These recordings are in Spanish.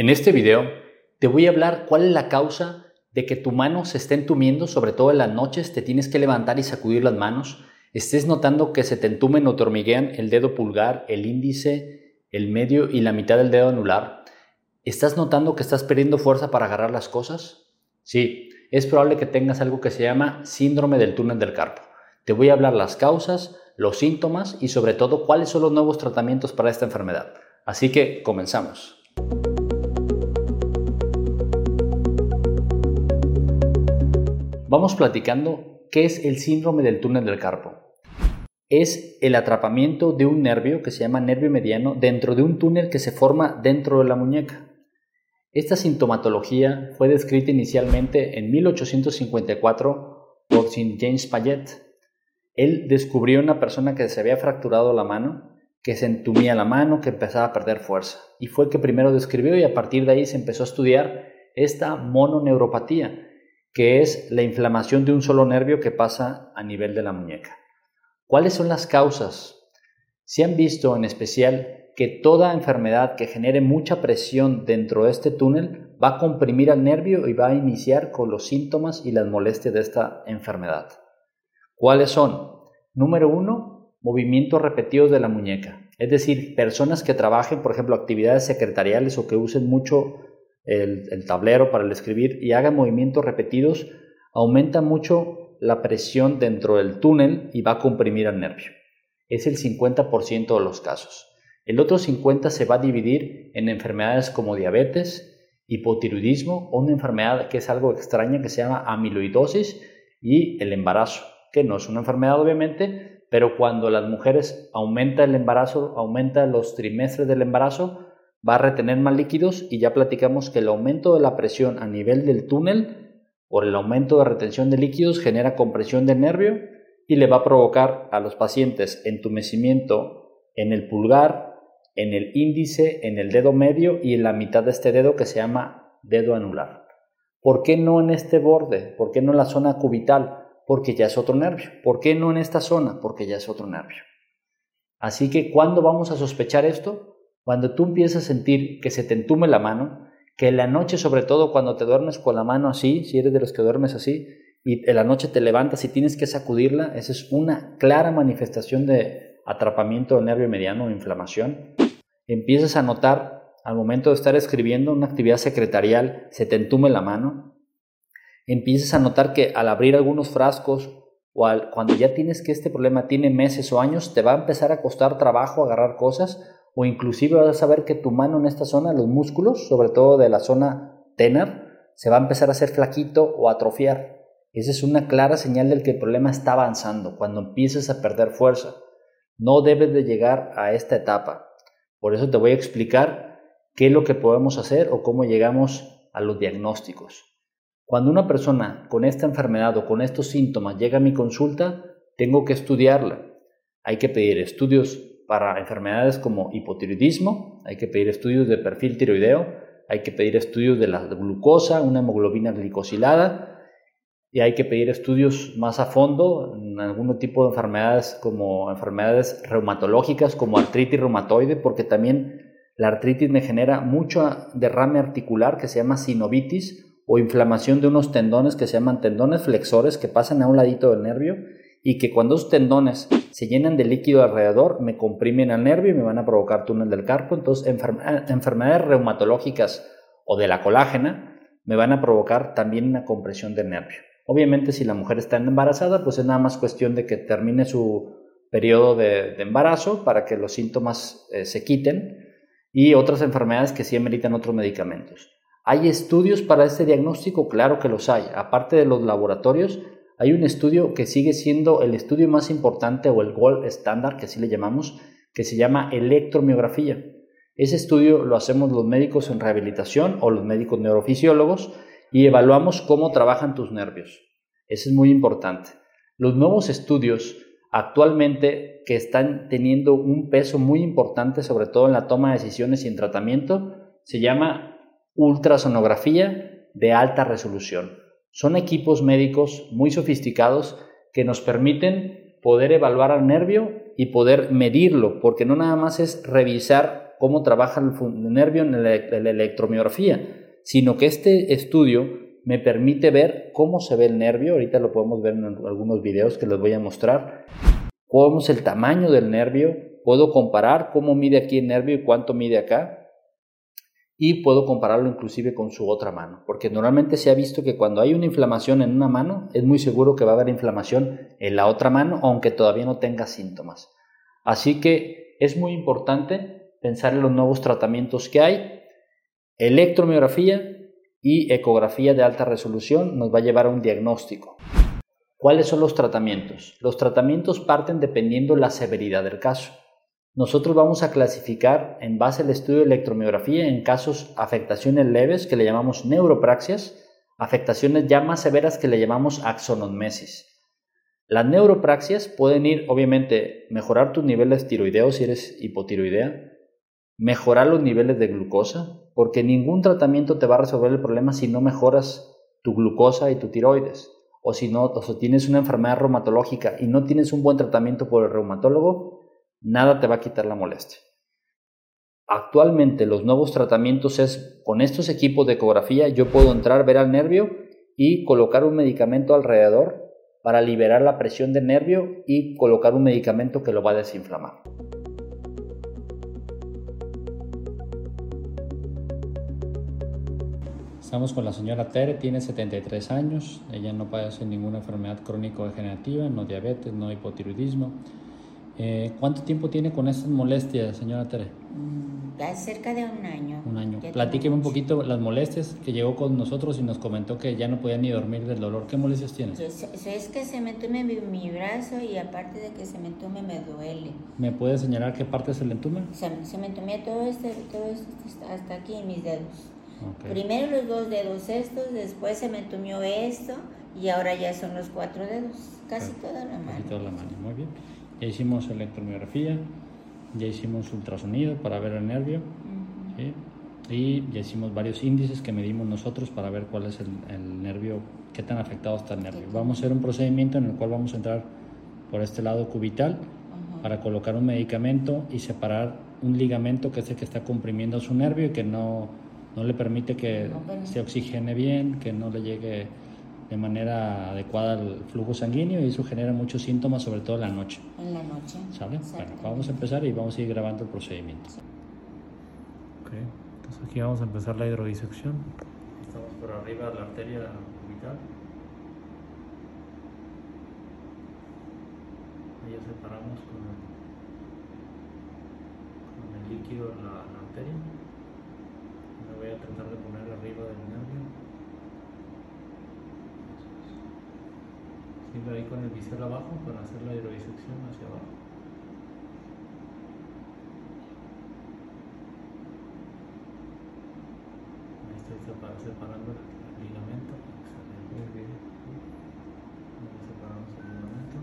En este video te voy a hablar cuál es la causa de que tu mano se esté entumiendo, sobre todo en las noches, te tienes que levantar y sacudir las manos, estés notando que se te entumen o te hormiguean el dedo pulgar, el índice, el medio y la mitad del dedo anular. ¿Estás notando que estás perdiendo fuerza para agarrar las cosas? Sí, es probable que tengas algo que se llama síndrome del túnel del carpo. Te voy a hablar las causas, los síntomas y sobre todo cuáles son los nuevos tratamientos para esta enfermedad. Así que comenzamos. Vamos platicando qué es el síndrome del túnel del carpo. Es el atrapamiento de un nervio que se llama nervio mediano dentro de un túnel que se forma dentro de la muñeca. Esta sintomatología fue descrita inicialmente en 1854 por James Payet. Él descubrió una persona que se había fracturado la mano, que se entumía la mano, que empezaba a perder fuerza. Y fue que primero describió y a partir de ahí se empezó a estudiar esta mononeuropatía, que es la inflamación de un solo nervio que pasa a nivel de la muñeca. ¿Cuáles son las causas? Se han visto en especial que toda enfermedad que genere mucha presión dentro de este túnel va a comprimir al nervio y va a iniciar con los síntomas y las molestias de esta enfermedad. ¿Cuáles son? Número uno, movimientos repetidos de la muñeca. Es decir, personas que trabajen, por ejemplo, actividades secretariales o que usen mucho el, tablero para escribir y haga movimientos repetidos, aumenta mucho la presión dentro del túnel y va a comprimir al nervio. Es el 50% de los casos. El otro 50% se va a dividir en enfermedades como diabetes, hipotiroidismo una enfermedad que es algo extraña que se llama amiloidosis y el embarazo, que no es una enfermedad obviamente, pero cuando las mujeres aumenta el embarazo, aumenta los trimestres del embarazo, va a retener más líquidos y ya platicamos que el aumento de la presión a nivel del túnel por el aumento de retención de líquidos genera compresión del nervio y le va a provocar a los pacientes entumecimiento en el pulgar, en el índice, en el dedo medio y en la mitad de este dedo que se llama dedo anular. ¿Por qué no en este borde? ¿Por qué no en la zona cubital? Porque ya es otro nervio. ¿Por qué no en esta zona? Porque ya es otro nervio. Así que, ¿cuándo vamos a sospechar esto? Cuando tú empiezas a sentir que se te entume la mano, que en la noche, sobre todo cuando te duermes con la mano así, si eres de los que duermes así, y en la noche te levantas y tienes que sacudirla, esa es una clara manifestación de atrapamiento del nervio mediano o inflamación. Empiezas a notar al momento de estar escribiendo una actividad secretarial, se te entume la mano. Empiezas a notar que al abrir algunos frascos o cuando ya tienes que este problema tiene meses o años, te va a empezar a costar trabajo agarrar cosas o inclusive vas a saber que tu mano en esta zona, los músculos, sobre todo de la zona tenar, se va a empezar a hacer flaquito o atrofiar. Esa es una clara señal del que el problema está avanzando, cuando empiezas a perder fuerza. No debes de llegar a esta etapa. Por eso te voy a explicar qué es lo que podemos hacer o cómo llegamos a los diagnósticos. Cuando una persona con esta enfermedad o con estos síntomas llega a mi consulta, tengo que estudiarla. Hay que pedir estudios para enfermedades como hipotiroidismo, hay que pedir estudios de perfil tiroideo, hay que pedir estudios de la glucosa, una hemoglobina glicosilada, y hay que pedir estudios más a fondo en algún tipo de enfermedades como enfermedades reumatológicas como artritis reumatoide, porque también la artritis me genera mucho derrame articular que se llama sinovitis o inflamación de unos tendones que se llaman tendones flexores que pasan a un ladito del nervio y que cuando esos tendones se llenan de líquido alrededor, me comprimen al nervio y me van a provocar túnel del carpo. Entonces, enfermedades reumatológicas o de la colágena me van a provocar también una compresión del nervio. Obviamente, si la mujer está embarazada, pues es nada más cuestión de que termine su periodo de, embarazo para que los síntomas eh, se quiten y otras enfermedades que sí ameritan otros medicamentos. ¿Hay estudios para este diagnóstico? Claro que los hay. Aparte de los laboratorios, hay un estudio que sigue siendo el estudio más importante o el gold standard, que así le llamamos, que se llama electromiografía. Ese estudio lo hacemos los médicos en rehabilitación o los médicos neurofisiólogos y evaluamos cómo trabajan tus nervios. Eso es muy importante. Los nuevos estudios actualmente que están teniendo un peso muy importante, sobre todo en la toma de decisiones y en tratamiento, se llama ultrasonografía de alta resolución. Son equipos médicos muy sofisticados que nos permiten poder evaluar al nervio y poder medirlo, porque no nada más es revisar cómo trabaja el nervio en la electromiografía, sino que este estudio me permite ver cómo se ve el nervio, ahorita lo podemos ver en algunos videos que les voy a mostrar, cómo es el tamaño del nervio, puedo comparar cómo mide aquí el nervio y cuánto mide acá, y puedo compararlo inclusive con su otra mano, porque normalmente se ha visto que cuando hay una inflamación en una mano, es muy seguro que va a haber inflamación en la otra mano, aunque todavía no tenga síntomas. Así que es muy importante pensar en los nuevos tratamientos que hay. Electromiografía y ecografía de alta resolución nos va a llevar a un diagnóstico. ¿Cuáles son los tratamientos? Los tratamientos parten dependiendo la severidad del caso. Nosotros vamos a clasificar en base al estudio de electromiografía en casos afectaciones leves que le llamamos neuropraxias, afectaciones ya más severas que le llamamos axonomesis. Las neuropraxias pueden ir, obviamente, mejorar tus niveles tiroideos si eres hipotiroidea, mejorar los niveles de glucosa, porque ningún tratamiento te va a resolver el problema si no mejoras tu glucosa y tu tiroides, o si no, o si tienes una enfermedad reumatológica y no tienes un buen tratamiento por el reumatólogo, nada te va a quitar la molestia. Actualmente los nuevos tratamientos es con estos equipos de ecografía yo puedo entrar, ver al nervio y colocar un medicamento alrededor para liberar la presión del nervio y colocar un medicamento que lo va a desinflamar. Estamos con la señora Tere, tiene 73 años, ella no padece ninguna enfermedad crónico-degenerativa, no diabetes, no hipotiroidismo, eh, ¿Cuánto tiempo tiene con estas molestias, señora Tere? Mm, cerca de un año. Un año. Platíqueme un poquito las molestias que llegó con nosotros y nos comentó que ya no podía ni dormir del dolor. ¿Qué molestias tiene? Es, que se me entume mi, brazo y aparte de que se me entume me duele. ¿Me puede señalar qué parte se le entume? Se, me entumía todo este, todo este, hasta aquí mis dedos. Primero los dos dedos estos, después se me entumió esto y ahora ya son los cuatro dedos. Casi toda la mano. Casi toda la mano, muy bien. Ya hicimos electromiografía, ya hicimos ultrasonido para ver el nervio y ya hicimos varios índices que medimos nosotros para ver cuál es el, nervio, qué tan afectado está el nervio. Vamos a hacer un procedimiento en el cual vamos a entrar por este lado cubital para colocar un medicamento y separar un ligamento que es el que está comprimiendo su nervio y que no, no le permite que se oxigene bien, que no le llegue de manera adecuada el flujo sanguíneo y eso genera muchos síntomas, sobre todo en la noche. En la noche. ¿Sale? Bueno, vamos a empezar y vamos a ir grabando el procedimiento. Ok, entonces aquí vamos a empezar la hidrodisección. Estamos por arriba de la arteria cubital. Ahí ya separamos con el, con el líquido la, la arteria. Me voy a tratar de poner arriba del nervio. Siempre ahí con el bisel abajo para hacer la hidrodisección hacia abajo. Ahí estoy separando el ligamento para que muy bien. Separamos el ligamento.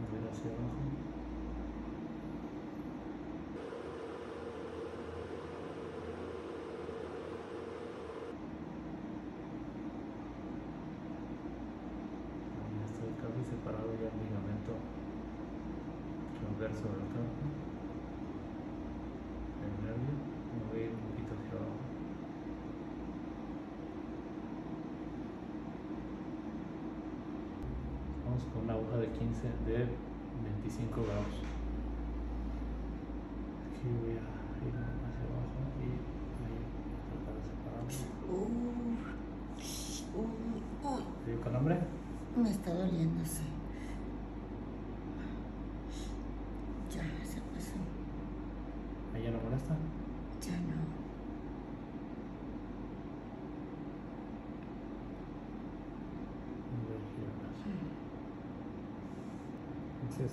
Mover hacia abajo. separado ya el ligamento transverso del campo, el nervio, me voy a ir un poquito hacia abajo. Vamos con una aguja de 15 de 25 grados. Aquí voy a ir hacia abajo y ahí tratar de separarlo. ¿Te dio calambre? Me está doliendo, sí. Ya, se pasó. ¿Ahí ya no molesta? Ya no. ¿Es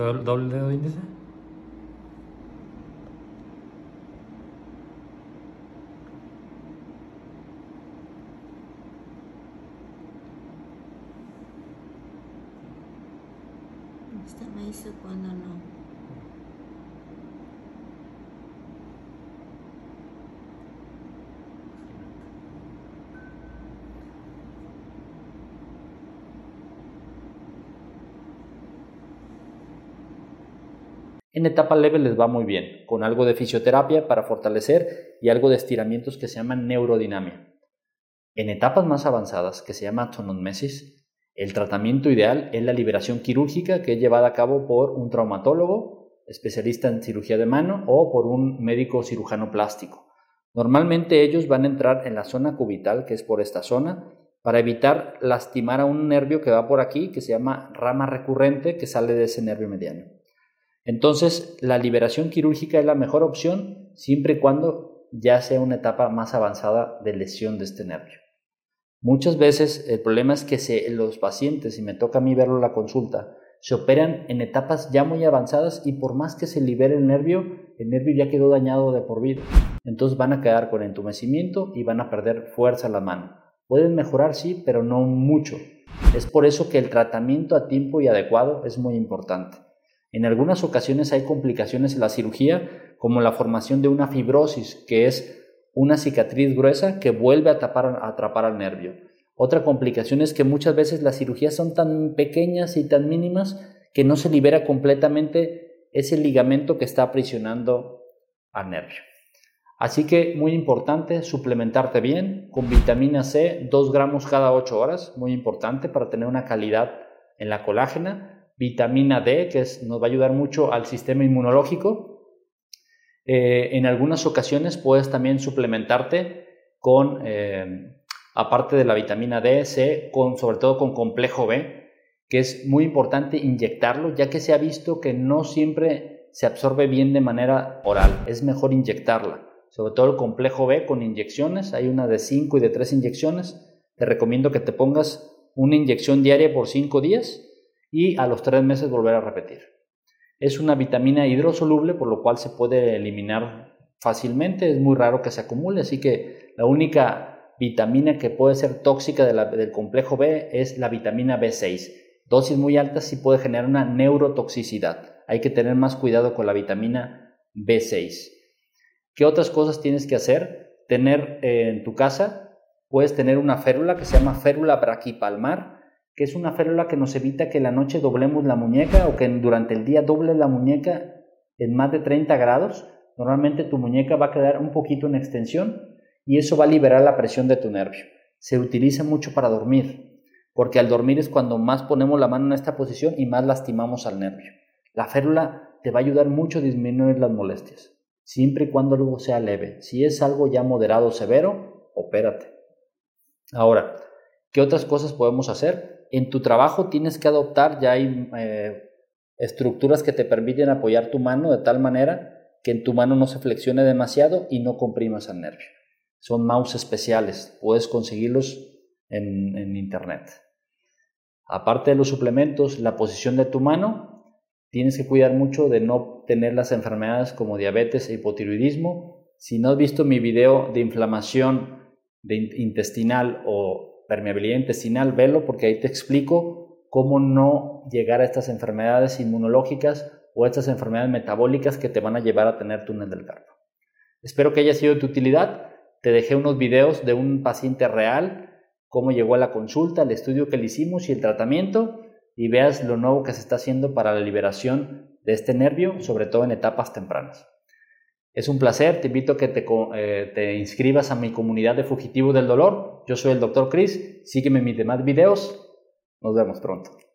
doble dedo índice? Esta me hizo cuando no. En etapa leve les va muy bien, con algo de fisioterapia para fortalecer y algo de estiramientos que se llaman neurodinamia. En etapas más avanzadas, que se llama tonomesis, el tratamiento ideal es la liberación quirúrgica que es llevada a cabo por un traumatólogo, especialista en cirugía de mano o por un médico cirujano plástico. Normalmente ellos van a entrar en la zona cubital, que es por esta zona, para evitar lastimar a un nervio que va por aquí, que se llama rama recurrente, que sale de ese nervio mediano. Entonces, la liberación quirúrgica es la mejor opción siempre y cuando ya sea una etapa más avanzada de lesión de este nervio. Muchas veces el problema es que los pacientes, y me toca a mí verlo en la consulta, se operan en etapas ya muy avanzadas y por más que se libere el nervio, el nervio ya quedó dañado de por vida. Entonces van a quedar con entumecimiento y van a perder fuerza a la mano. Pueden mejorar, sí, pero no mucho. Es por eso que el tratamiento a tiempo y adecuado es muy importante. En algunas ocasiones hay complicaciones en la cirugía, como la formación de una fibrosis, que es una cicatriz gruesa que vuelve a, atrapar al nervio. Otra complicación es que muchas veces las cirugías son tan pequeñas y tan mínimas que no se libera completamente ese ligamento que está aprisionando al nervio. Así que muy importante suplementarte bien con vitamina C, 2 gramos cada 8 horas, muy importante para tener una calidad en la colágena vitamina D, que nos va a ayudar mucho al sistema inmunológico. Eh, en algunas ocasiones puedes también suplementarte con, eh, aparte de la vitamina D, C, con, sobre todo con complejo B, que es muy importante inyectarlo, ya que se ha visto que no siempre se absorbe bien de manera oral, es mejor inyectarla. Sobre todo el complejo B con inyecciones, hay una de 5 y de 3 inyecciones. Te recomiendo que te pongas una inyección diaria por 5 días y a los tres meses volver a repetir. Es una vitamina hidrosoluble, por lo cual se puede eliminar fácilmente, es muy raro que se acumule, así que la única vitamina que puede ser tóxica del complejo B es la vitamina B6. Dosis muy altas sí puede generar una neurotoxicidad. Hay que tener más cuidado con la vitamina B6. ¿Qué otras cosas tienes que hacer? Tener eh, en tu casa, puedes tener una férula que se llama férula braquipalmar, que es una férula que nos evita que la noche doblemos la muñeca o que durante el día doble la muñeca en más de 30 grados. Normalmente tu muñeca va a quedar un poquito en extensión y eso va a liberar la presión de tu nervio. Se utiliza mucho para dormir, porque al dormir es cuando más ponemos la mano en esta posición y más lastimamos al nervio. La férula te va a ayudar mucho a disminuir las molestias, siempre y cuando algo sea leve. Si es algo ya moderado o severo, opérate. Ahora, ¿qué otras cosas podemos hacer? en tu trabajo tienes que adoptar, ya hay eh, estructuras que te permiten apoyar tu mano de tal manera que en tu mano no se flexione demasiado y no comprimas al nervio. Son mouse especiales, puedes conseguirlos en, en internet. Aparte de los suplementos, la posición de tu mano, tienes que cuidar mucho de no tener las enfermedades como diabetes e hipotiroidismo. Si no has visto mi video de inflamación de intestinal o permeabilidad intestinal, velo porque ahí te explico cómo no llegar a estas enfermedades inmunológicas o estas enfermedades metabólicas que te van a llevar a tener túnel del carpo. Espero que haya sido de tu utilidad. Te dejé unos videos de un paciente real, cómo llegó a la consulta, el estudio que le hicimos y el tratamiento, y veas lo nuevo que se está haciendo para la liberación de este nervio, sobre todo en etapas tempranas. Es un placer, te invito a que eh, te, inscribas a mi comunidad de fugitivos del dolor. Yo soy el Dr. Chris, sígueme en mis demás videos. Nos vemos pronto.